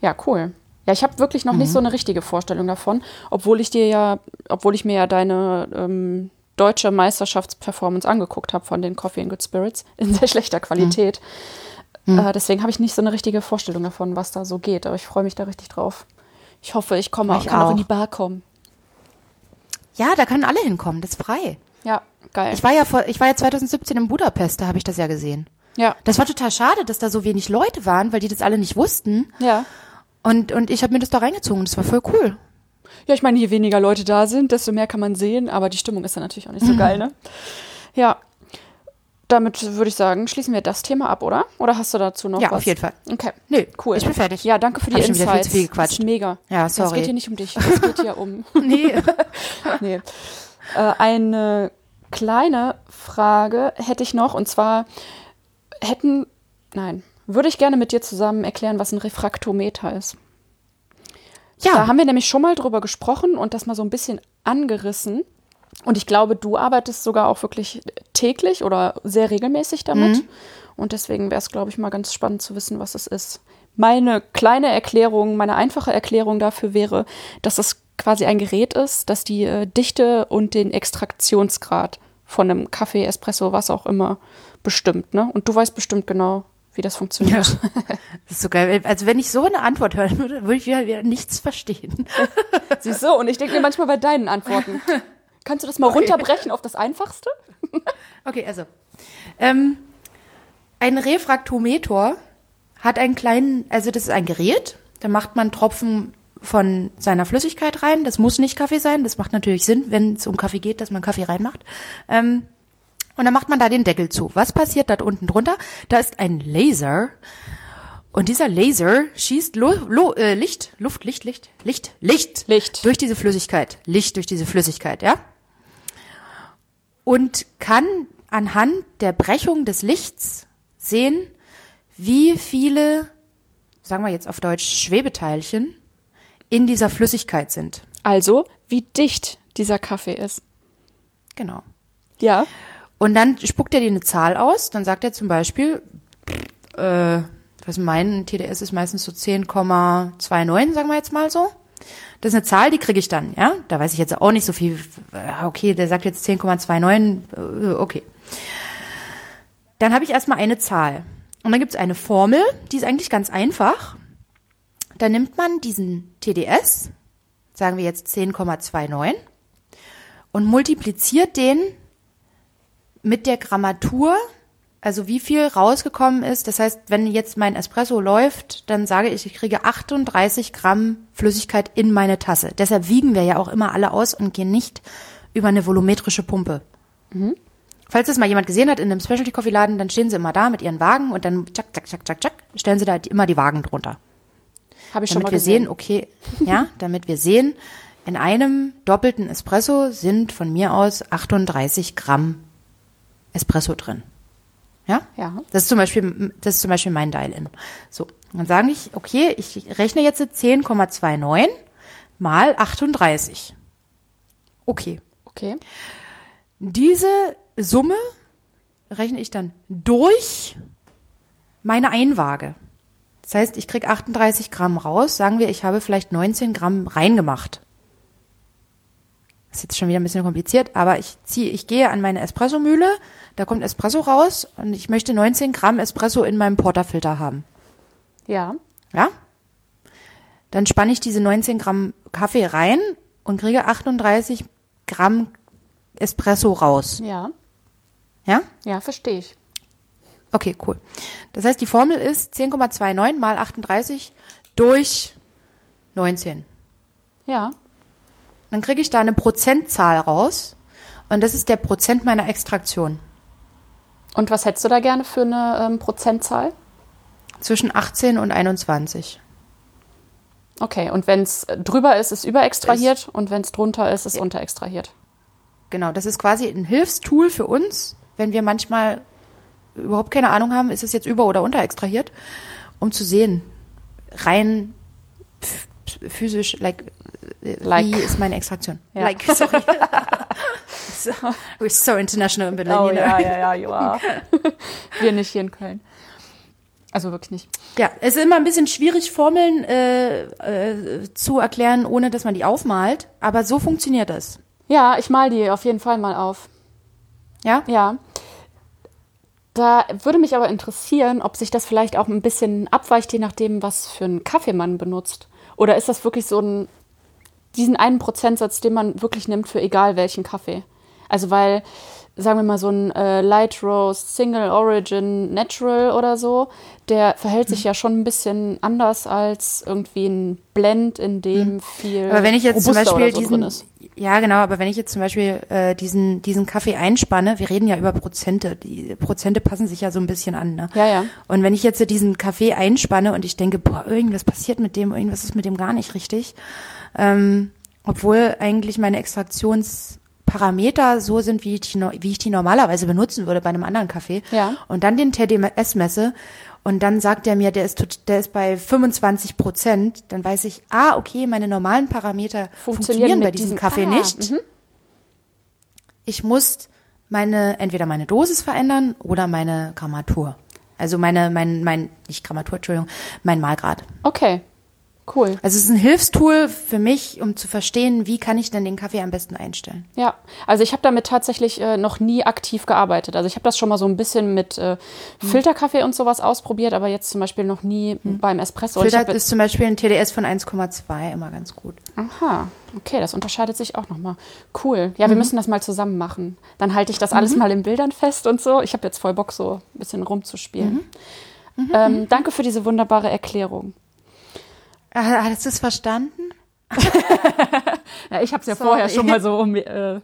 Speaker 2: Ja, cool. Ja, ich habe wirklich noch nicht so eine richtige Vorstellung davon, obwohl ich dir ja, obwohl ich mir ja deine ähm, deutsche Meisterschaftsperformance angeguckt habe von den Coffee and Good Spirits in sehr schlechter Qualität. Äh, deswegen habe ich nicht so eine richtige Vorstellung davon, was da so geht. Aber ich freue mich da richtig drauf. Ich hoffe, ich komme auch,
Speaker 1: Ich
Speaker 2: kann auch in
Speaker 1: auch.
Speaker 2: die Bar kommen.
Speaker 1: Ja, da können alle hinkommen. Das ist frei.
Speaker 2: Ja, geil.
Speaker 1: Ich war ja vor, ich war ja 2017 in Budapest, da habe ich das ja gesehen.
Speaker 2: ja,
Speaker 1: Das war total schade, dass da so wenig Leute waren, weil die das alle nicht wussten.
Speaker 2: ja.
Speaker 1: Und, und ich habe mir das da reingezogen. Das war voll cool.
Speaker 2: Ja, ich meine, je weniger Leute da sind, desto mehr kann man sehen, aber die Stimmung ist dann natürlich auch nicht so geil, ne? Ja. Damit würde ich sagen, schließen wir das Thema ab, oder? Oder hast du dazu noch
Speaker 1: Ja,
Speaker 2: was?
Speaker 1: auf jeden Fall.
Speaker 2: Okay.
Speaker 1: Nö,
Speaker 2: Cool.
Speaker 1: ich bin fertig.
Speaker 2: Ja, danke für die
Speaker 1: Hab schon viel
Speaker 2: Insights.
Speaker 1: zu viel gequatscht.
Speaker 2: Das ist mega.
Speaker 1: Ja,
Speaker 2: Es
Speaker 1: sorry.
Speaker 2: geht hier nicht um dich. Es geht hier um.
Speaker 1: Nee.
Speaker 2: nee. Äh, eine kleine Frage hätte ich noch, und zwar hätten, nein, würde ich gerne mit dir zusammen erklären, was ein Refraktometer ist.
Speaker 1: Ja.
Speaker 2: Da haben wir nämlich schon mal drüber gesprochen und das mal so ein bisschen angerissen. Und ich glaube, du arbeitest sogar auch wirklich täglich oder sehr regelmäßig damit.
Speaker 1: Mhm.
Speaker 2: Und deswegen wäre es, glaube ich, mal ganz spannend zu wissen, was es ist. Meine kleine Erklärung, meine einfache Erklärung dafür wäre, dass es quasi ein Gerät ist, das die äh, Dichte und den Extraktionsgrad von einem Kaffee, Espresso, was auch immer bestimmt. Ne? Und du weißt bestimmt genau, wie das funktioniert.
Speaker 1: Das ist so geil. Also wenn ich so eine Antwort hören würde, würde ich wieder, wieder nichts verstehen.
Speaker 2: Siehst du? Und ich denke mir manchmal bei deinen Antworten. Kannst du das mal
Speaker 1: Okay.
Speaker 2: runterbrechen auf das Einfachste?
Speaker 1: Okay, also. Ähm, ein Refraktometer hat einen kleinen, also das ist ein Gerät, da macht man Tropfen von seiner Flüssigkeit rein. Das muss nicht Kaffee sein, das macht natürlich Sinn, wenn es um Kaffee geht, dass man Kaffee reinmacht. Ähm, und dann macht man da den Deckel zu. Was passiert da unten drunter? Da ist ein Laser. Und dieser Laser schießt Lu Lu äh, Licht, Luft, Licht, Licht, Licht, Licht,
Speaker 2: Licht.
Speaker 1: durch diese Flüssigkeit. Licht durch diese Flüssigkeit, ja? Und kann anhand der Brechung des Lichts sehen, wie viele, sagen wir jetzt auf Deutsch, Schwebeteilchen in dieser Flüssigkeit sind.
Speaker 2: Also, wie dicht dieser Kaffee ist.
Speaker 1: Genau.
Speaker 2: Ja.
Speaker 1: Und dann spuckt er dir eine Zahl aus, dann sagt er zum Beispiel, äh, was mein TDS ist meistens so 10,29, sagen wir jetzt mal so. Das ist eine Zahl, die kriege ich dann, ja. Da weiß ich jetzt auch nicht so viel. äh, Okay, der sagt jetzt 10,29, äh, okay. Dann habe ich erstmal eine Zahl. Und dann gibt es eine Formel, die ist eigentlich ganz einfach. Da nimmt man diesen TDS, sagen wir jetzt 10,29, und multipliziert den mit der Grammatur, also wie viel rausgekommen ist. Das heißt, wenn jetzt mein Espresso läuft, dann sage ich, ich kriege 38 Gramm Flüssigkeit in meine Tasse. Deshalb wiegen wir ja auch immer alle aus und gehen nicht über eine volumetrische Pumpe. Falls das mal jemand gesehen hat in einem Specialty Coffee Laden, dann stehen sie immer da mit ihren Wagen und dann zack, zack, zack, zack, zack, stellen sie da immer die Wagen drunter.
Speaker 2: Habe ich schon
Speaker 1: Damit
Speaker 2: mal
Speaker 1: wir
Speaker 2: gesehen.
Speaker 1: sehen, okay, ja, damit wir sehen, in einem doppelten Espresso sind von mir aus 38 Gramm Espresso drin. Ja?
Speaker 2: Ja.
Speaker 1: Das ist zum Beispiel, das ist zum Beispiel mein Dial-In. So. Dann sage ich, okay, ich rechne jetzt 10,29 mal 38. Okay.
Speaker 2: Okay.
Speaker 1: Diese Summe rechne ich dann durch meine Einwaage. Das heißt, ich krieg 38 Gramm raus. Sagen wir, ich habe vielleicht 19 Gramm reingemacht. Das ist jetzt schon wieder ein bisschen kompliziert, aber ich ziehe, ich gehe an meine Espressomühle, da kommt Espresso raus und ich möchte 19 Gramm Espresso in meinem Porterfilter haben.
Speaker 2: Ja.
Speaker 1: Ja? Dann spanne ich diese 19 Gramm Kaffee rein und kriege 38 Gramm Espresso raus.
Speaker 2: Ja.
Speaker 1: Ja?
Speaker 2: Ja, verstehe ich.
Speaker 1: Okay, cool. Das heißt, die Formel ist 10,29 mal 38 durch 19.
Speaker 2: Ja.
Speaker 1: Dann kriege ich da eine Prozentzahl raus und das ist der Prozent meiner Extraktion.
Speaker 2: Und was hättest du da gerne für eine ähm, Prozentzahl?
Speaker 1: Zwischen 18 und 21.
Speaker 2: Okay, und wenn es drüber ist, ist überextrahiert und wenn es drunter ist, ist unterextrahiert.
Speaker 1: Genau, das ist quasi ein Hilfstool für uns, wenn wir manchmal überhaupt keine Ahnung haben, ist es jetzt über- oder unterextrahiert, um zu sehen, rein ph- physisch, like, äh,
Speaker 2: Like.
Speaker 1: wie ist meine Extraktion?
Speaker 2: Ja.
Speaker 1: Like, sorry. so, we're so international in Berlin.
Speaker 2: Oh
Speaker 1: you
Speaker 2: ja, ja, ja, ja. Wir nicht hier in Köln. Also wirklich nicht.
Speaker 1: Ja, es ist immer ein bisschen schwierig, Formeln äh, äh, zu erklären, ohne dass man die aufmalt, aber so funktioniert das.
Speaker 2: Ja, ich mal die auf jeden Fall mal auf.
Speaker 1: Ja?
Speaker 2: Ja. Da würde mich aber interessieren, ob sich das vielleicht auch ein bisschen abweicht, je nachdem, was für einen Kaffee man benutzt. Oder ist das wirklich so ein, diesen einen Prozentsatz, den man wirklich nimmt für egal welchen Kaffee? Also weil, sagen wir mal, so ein äh, Light Roast, Single Origin, Natural oder so, der verhält sich ja schon ein bisschen anders als irgendwie ein Blend, in dem viel
Speaker 1: Aber wenn ich jetzt zum Beispiel
Speaker 2: so
Speaker 1: diesen,
Speaker 2: ist.
Speaker 1: ja genau, aber wenn ich jetzt zum Beispiel äh, diesen diesen Kaffee einspanne, wir reden ja über Prozente, die Prozente passen sich ja so ein bisschen an, ne?
Speaker 2: Ja, ja.
Speaker 1: Und wenn ich jetzt diesen Kaffee einspanne und ich denke, boah, irgendwas passiert mit dem, irgendwas ist mit dem gar nicht richtig, ähm, obwohl eigentlich meine Extraktionsprozente Parameter so sind, wie ich, die, wie ich die normalerweise benutzen würde bei einem anderen Kaffee
Speaker 2: Ja.
Speaker 1: und dann den TDS messe und dann sagt er mir, der ist, der ist bei 25 Prozent, dann weiß ich, ah, okay, meine normalen Parameter funktionieren,
Speaker 2: mit
Speaker 1: bei diesem
Speaker 2: diesem-
Speaker 1: Kaffee
Speaker 2: ah,
Speaker 1: nicht. Ich muss meine, entweder meine Dosis verändern oder meine Grammatur. Also meine, mein, mein, nicht Grammatur, Entschuldigung, mein Malgrad.
Speaker 2: Okay, cool.
Speaker 1: Also es ist ein Hilfstool für mich, um zu verstehen, wie kann ich denn den Kaffee am besten einstellen.
Speaker 2: Ja, also ich habe damit tatsächlich äh, noch nie aktiv gearbeitet. Also ich habe das schon mal so ein bisschen mit äh,
Speaker 1: Hm.
Speaker 2: Filterkaffee und sowas ausprobiert, aber jetzt zum Beispiel noch nie beim Espresso. Hab
Speaker 1: ist zum Beispiel ein TDS von 1,2 immer ganz gut.
Speaker 2: Aha, okay, das unterscheidet sich auch nochmal. Cool. Ja,
Speaker 1: Mhm.
Speaker 2: wir müssen das mal zusammen machen. Dann halte ich das alles mal in Bildern fest und so. Ich habe jetzt voll Bock, so ein bisschen rumzuspielen.
Speaker 1: Mhm.
Speaker 2: Ähm, danke für diese wunderbare Erklärung.
Speaker 1: Ah, Hast du es verstanden?
Speaker 2: Ja, ich habe es ja
Speaker 1: Sorry.
Speaker 2: vorher schon mal so äh,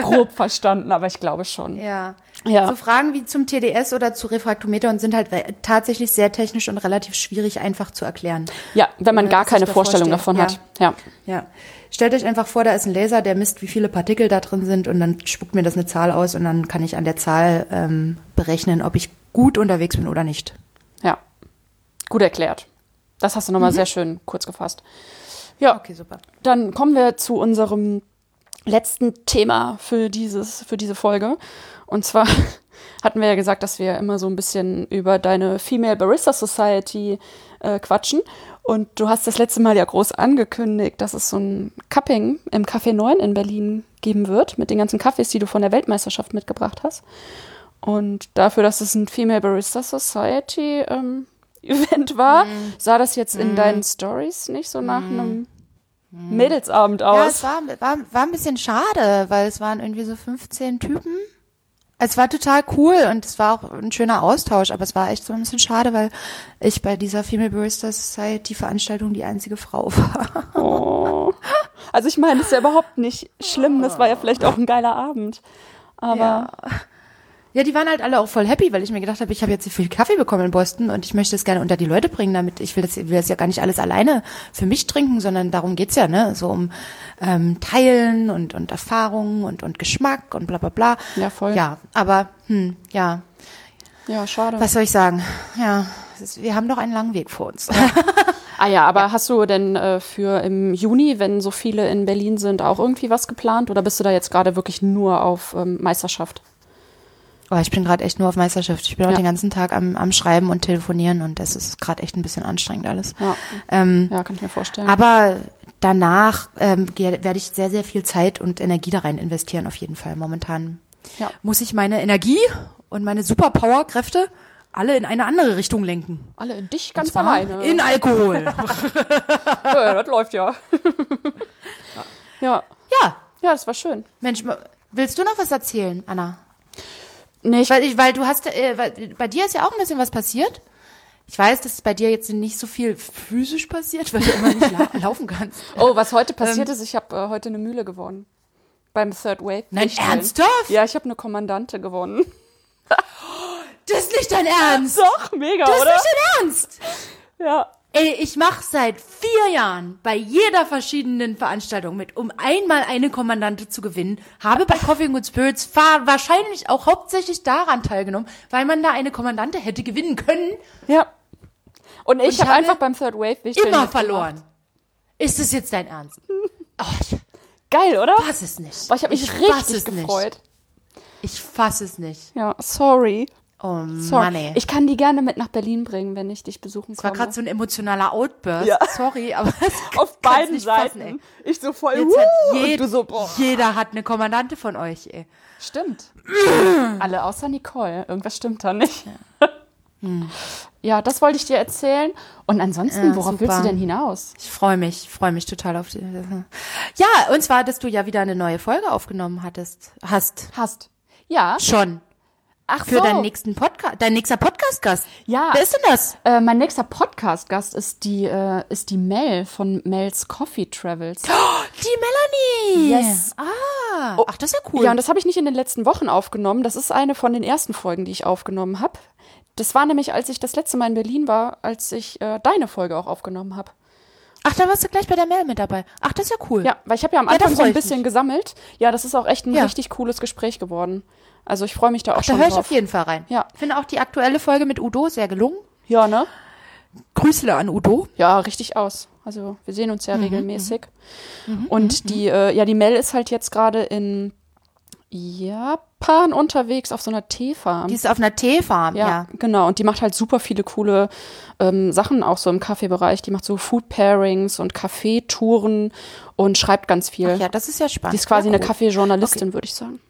Speaker 2: grob verstanden, aber ich glaube schon.
Speaker 1: Ja.
Speaker 2: Ja.
Speaker 1: So Fragen wie zum TDS oder zu Refraktometer und sind halt tatsächlich sehr technisch und relativ schwierig einfach zu erklären.
Speaker 2: Ja, wenn man
Speaker 1: Ja,
Speaker 2: gar keine Vorstellung davon
Speaker 1: Ja.
Speaker 2: hat. Ja.
Speaker 1: Ja. Stellt euch einfach vor, da ist ein Laser, der misst, wie viele Partikel da drin sind und dann spuckt mir das eine Zahl aus und dann kann ich an der Zahl ähm, berechnen, ob ich gut unterwegs bin oder nicht.
Speaker 2: Ja. Gut erklärt. Das hast du
Speaker 1: Mhm.
Speaker 2: nochmal sehr schön kurz gefasst. Ja,
Speaker 1: Okay, super.
Speaker 2: dann kommen wir zu unserem letzten Thema für, dieses, für diese Folge. Und zwar hatten wir ja gesagt, dass wir immer so ein bisschen über deine Female Barista Society äh, quatschen. Und du hast das letzte Mal ja groß angekündigt, dass es so ein Cupping im Café 9 in Berlin geben wird, mit den ganzen Kaffees, die du von der Weltmeisterschaft mitgebracht hast. Und dafür, dass es ein Female Barista Society ähm, Event war, sah das jetzt in deinen Stories nicht so nach einem Mädelsabend
Speaker 1: Ja,
Speaker 2: aus.
Speaker 1: es war, war, war ein bisschen schade, weil es waren irgendwie so 15 Typen. Es war total cool und es war auch ein schöner Austausch, aber es war echt so ein bisschen schade, weil ich bei dieser Female Barista Society Veranstaltung die einzige Frau war.
Speaker 2: Oh. Also ich meine, das ist ja überhaupt nicht schlimm. Das war ja vielleicht auch ein geiler Abend. Aber
Speaker 1: Ja. Ja, die waren halt alle auch voll happy, weil ich mir gedacht habe, ich habe jetzt so viel Kaffee bekommen in Boston und ich möchte es gerne unter die Leute bringen, damit ich will das, will das ja gar nicht alles alleine für mich trinken, sondern darum geht's ja, ne? So um ähm, Teilen und, und Erfahrungen und, und Geschmack und bla bla bla.
Speaker 2: Ja, voll.
Speaker 1: Ja, aber hm, ja,
Speaker 2: ja, schade.
Speaker 1: was soll ich sagen? Ja, es ist, wir haben doch einen langen Weg vor uns.
Speaker 2: Ah ja, aber hast du denn äh, für im Juni, wenn so viele in Berlin sind, auch irgendwie was geplant? Oder bist du da jetzt gerade wirklich nur auf ähm, Meisterschaft?
Speaker 1: Oh, ich bin gerade echt nur auf Meisterschaft. Ich bin auch
Speaker 2: Ja.
Speaker 1: den ganzen Tag am, am Schreiben und Telefonieren und das ist gerade echt ein bisschen anstrengend alles.
Speaker 2: Ja,
Speaker 1: Ähm,
Speaker 2: ja kann ich mir vorstellen.
Speaker 1: Aber danach ähm, werde ich sehr, sehr viel Zeit und Energie da rein investieren, auf jeden Fall. Momentan
Speaker 2: Ja.
Speaker 1: muss ich meine Energie und meine Superpower-Kräfte alle in eine andere Richtung lenken.
Speaker 2: Alle in dich ganz alleine.
Speaker 1: In Alkohol.
Speaker 2: ja, das läuft ja. ja.
Speaker 1: ja,
Speaker 2: Ja, das war schön.
Speaker 1: Mensch, willst du noch was erzählen, Anna?
Speaker 2: Nee, ich,
Speaker 1: Weil, ich, weil du hast, äh, weil, bei dir ist ja auch ein bisschen was passiert. Ich weiß, dass bei dir jetzt nicht so viel physisch passiert, weil du immer nicht la laufen kannst.
Speaker 2: oh, was heute passiert ist, ich habe äh, heute eine Mühle gewonnen. Beim Third Wave.
Speaker 1: Nein, ernsthaft?
Speaker 2: Ja, ich habe eine Kommandante gewonnen.
Speaker 1: Das ist nicht dein Ernst.
Speaker 2: Doch, mega,
Speaker 1: Das ist
Speaker 2: oder?
Speaker 1: nicht dein Ernst.
Speaker 2: Ja.
Speaker 1: Ey, ich mache seit vier Jahren bei jeder verschiedenen Veranstaltung mit, um einmal eine Kommandante zu gewinnen, habe bei Coffee and Good Spirits wahrscheinlich auch hauptsächlich daran teilgenommen, weil man da eine Kommandante hätte gewinnen können,
Speaker 2: Ja. Und ich
Speaker 1: ich
Speaker 2: habe
Speaker 1: habe
Speaker 2: einfach beim Third Wave Lichtstellen
Speaker 1: immer verloren. Ist es jetzt dein Ernst? Oh, ich
Speaker 2: Geil, oder?
Speaker 1: fass es nicht.
Speaker 2: Boah, ich habe mich
Speaker 1: fass
Speaker 2: richtig gefreut.
Speaker 1: Nicht. Ich fass es nicht.
Speaker 2: Ja, sorry.
Speaker 1: Oh
Speaker 2: sorry.
Speaker 1: Mann, ey.
Speaker 2: Ich kann die gerne mit nach Berlin bringen, wenn ich dich besuchen
Speaker 1: Das war
Speaker 2: komme.
Speaker 1: gerade so ein emotionaler Outburst.
Speaker 2: Ja.
Speaker 1: Sorry, aber es
Speaker 2: Auf beiden
Speaker 1: nicht
Speaker 2: Seiten.
Speaker 1: fassen, ey.
Speaker 2: ich so voll,
Speaker 1: Jetzt
Speaker 2: "Wuh!" und
Speaker 1: jed
Speaker 2: du so,
Speaker 1: jeder hat eine Kommandante von euch, ey.
Speaker 2: Stimmt. Alle außer Nicole. Irgendwas stimmt da nicht. Ja, das wollte ich dir erzählen. Und ansonsten,
Speaker 1: Ja,
Speaker 2: worauf
Speaker 1: super.
Speaker 2: willst du denn hinaus?
Speaker 1: Ich freue mich, ich freue mich total auf die. Ja, und zwar, dass du ja wieder eine neue Folge aufgenommen hattest. Hast.
Speaker 2: Hast. Ja.
Speaker 1: Schon.
Speaker 2: Ach
Speaker 1: Für
Speaker 2: so.
Speaker 1: deinen nächsten Podcast, dein nächster Podcast-Gast.
Speaker 2: Ja.
Speaker 1: Wer ist denn das?
Speaker 2: Äh, mein nächster Podcast-Gast ist die, äh, ist die Mel von Mel's Coffee Travels.
Speaker 1: Die Melanie.
Speaker 2: Yes.
Speaker 1: Ah. Ach, das ist ja cool.
Speaker 2: Ja, und das habe ich nicht in den letzten Wochen aufgenommen. Das ist eine von den ersten Folgen, die ich aufgenommen habe. Das war nämlich, als ich das letzte Mal in Berlin war, als ich äh, deine Folge auch aufgenommen habe.
Speaker 1: Ach, da warst du gleich bei der Mail mit dabei. Ach, das ist ja cool.
Speaker 2: Ja, weil ich habe ja am
Speaker 1: Ja,
Speaker 2: Anfang so
Speaker 1: freu
Speaker 2: ein bisschen
Speaker 1: mich.
Speaker 2: gesammelt. Ja, das ist auch echt ein
Speaker 1: Ja.
Speaker 2: richtig cooles Gespräch geworden. Also ich freue mich da auch
Speaker 1: Ach, da
Speaker 2: schon
Speaker 1: höre ich auf jeden Fall rein.
Speaker 2: Ja.
Speaker 1: Ich finde auch die aktuelle Folge mit Udo sehr gelungen.
Speaker 2: Ja, ne?
Speaker 1: Grüßle an Udo.
Speaker 2: Ja, richtig aus. Also wir sehen uns ja
Speaker 1: Mhm,
Speaker 2: regelmäßig. Und die, äh, ja, die Mel ist halt jetzt gerade in Japan unterwegs auf so einer Teefarm.
Speaker 1: Die ist auf einer Teefarm,
Speaker 2: Ja,
Speaker 1: ja.
Speaker 2: genau. Und die macht halt super viele coole ähm, Sachen auch so im Kaffeebereich. Die macht so Food Pairings und Kaffeetouren und schreibt ganz viel.
Speaker 1: Ach ja, das ist ja spannend.
Speaker 2: die ist quasi
Speaker 1: ja,
Speaker 2: eine. Kaffeejournalistin, würde ich sagen.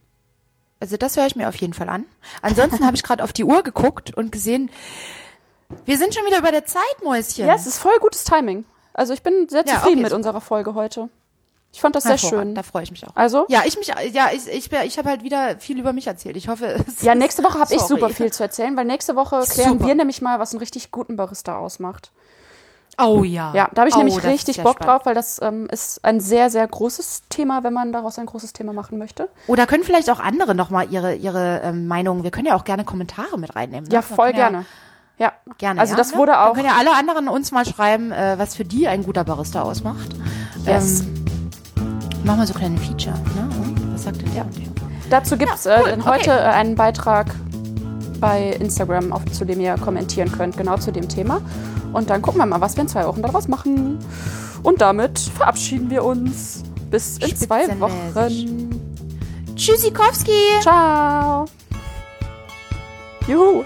Speaker 1: Also das höre ich mir auf jeden Fall an. Ansonsten habe ich gerade auf die Uhr geguckt und gesehen, wir sind schon wieder über der Zeit, Mäuschen.
Speaker 2: Ja, es ist voll gutes Timing. Also ich bin sehr
Speaker 1: Ja,
Speaker 2: zufrieden
Speaker 1: okay,
Speaker 2: mit
Speaker 1: super.
Speaker 2: unserer Folge heute. Ich fand das sehr schön.
Speaker 1: Da freue ich mich auch.
Speaker 2: Also,
Speaker 1: Ja, ich mich, ja, ich, ich, ich habe halt wieder viel über mich erzählt. Ich hoffe, es
Speaker 2: ja, nächste Woche habe ich super viel zu erzählen, weil nächste Woche klären
Speaker 1: Super.
Speaker 2: wir nämlich mal, was einen richtig guten Barista ausmacht.
Speaker 1: Oh ja.
Speaker 2: Ja, da habe ich
Speaker 1: oh,
Speaker 2: nämlich richtig Bock
Speaker 1: spannend.
Speaker 2: drauf, weil das ähm, ist ein sehr, sehr großes Thema, wenn man daraus ein großes Thema machen möchte.
Speaker 1: Oder können vielleicht auch andere nochmal ihre, ihre ähm, Meinungen, wir können ja auch gerne Kommentare mit reinnehmen. Ne?
Speaker 2: Ja, voll
Speaker 1: können ja-
Speaker 2: gerne. Ja,
Speaker 1: Gerne.
Speaker 2: Also
Speaker 1: ja,
Speaker 2: das
Speaker 1: ne?
Speaker 2: wurde
Speaker 1: Dann
Speaker 2: auch.
Speaker 1: können ja alle anderen uns mal schreiben, äh, was für die ein guter Barista ausmacht.
Speaker 2: Yes.
Speaker 1: Ähm, machen wir so kleine Feature. Ne? Und Was sagt denn der der?
Speaker 2: Dazu gibt es
Speaker 1: Ja, cool,
Speaker 2: äh, dann
Speaker 1: okay.
Speaker 2: heute äh, einen Beitrag bei Instagram, auf, zu dem ihr kommentieren könnt, genau zu dem Thema. Und dann gucken wir mal, was wir in zwei Wochen daraus machen. Und damit verabschieden wir uns. Bis in zwei. Wochen.
Speaker 1: Tschüssikowski!
Speaker 2: Ciao. Juhu.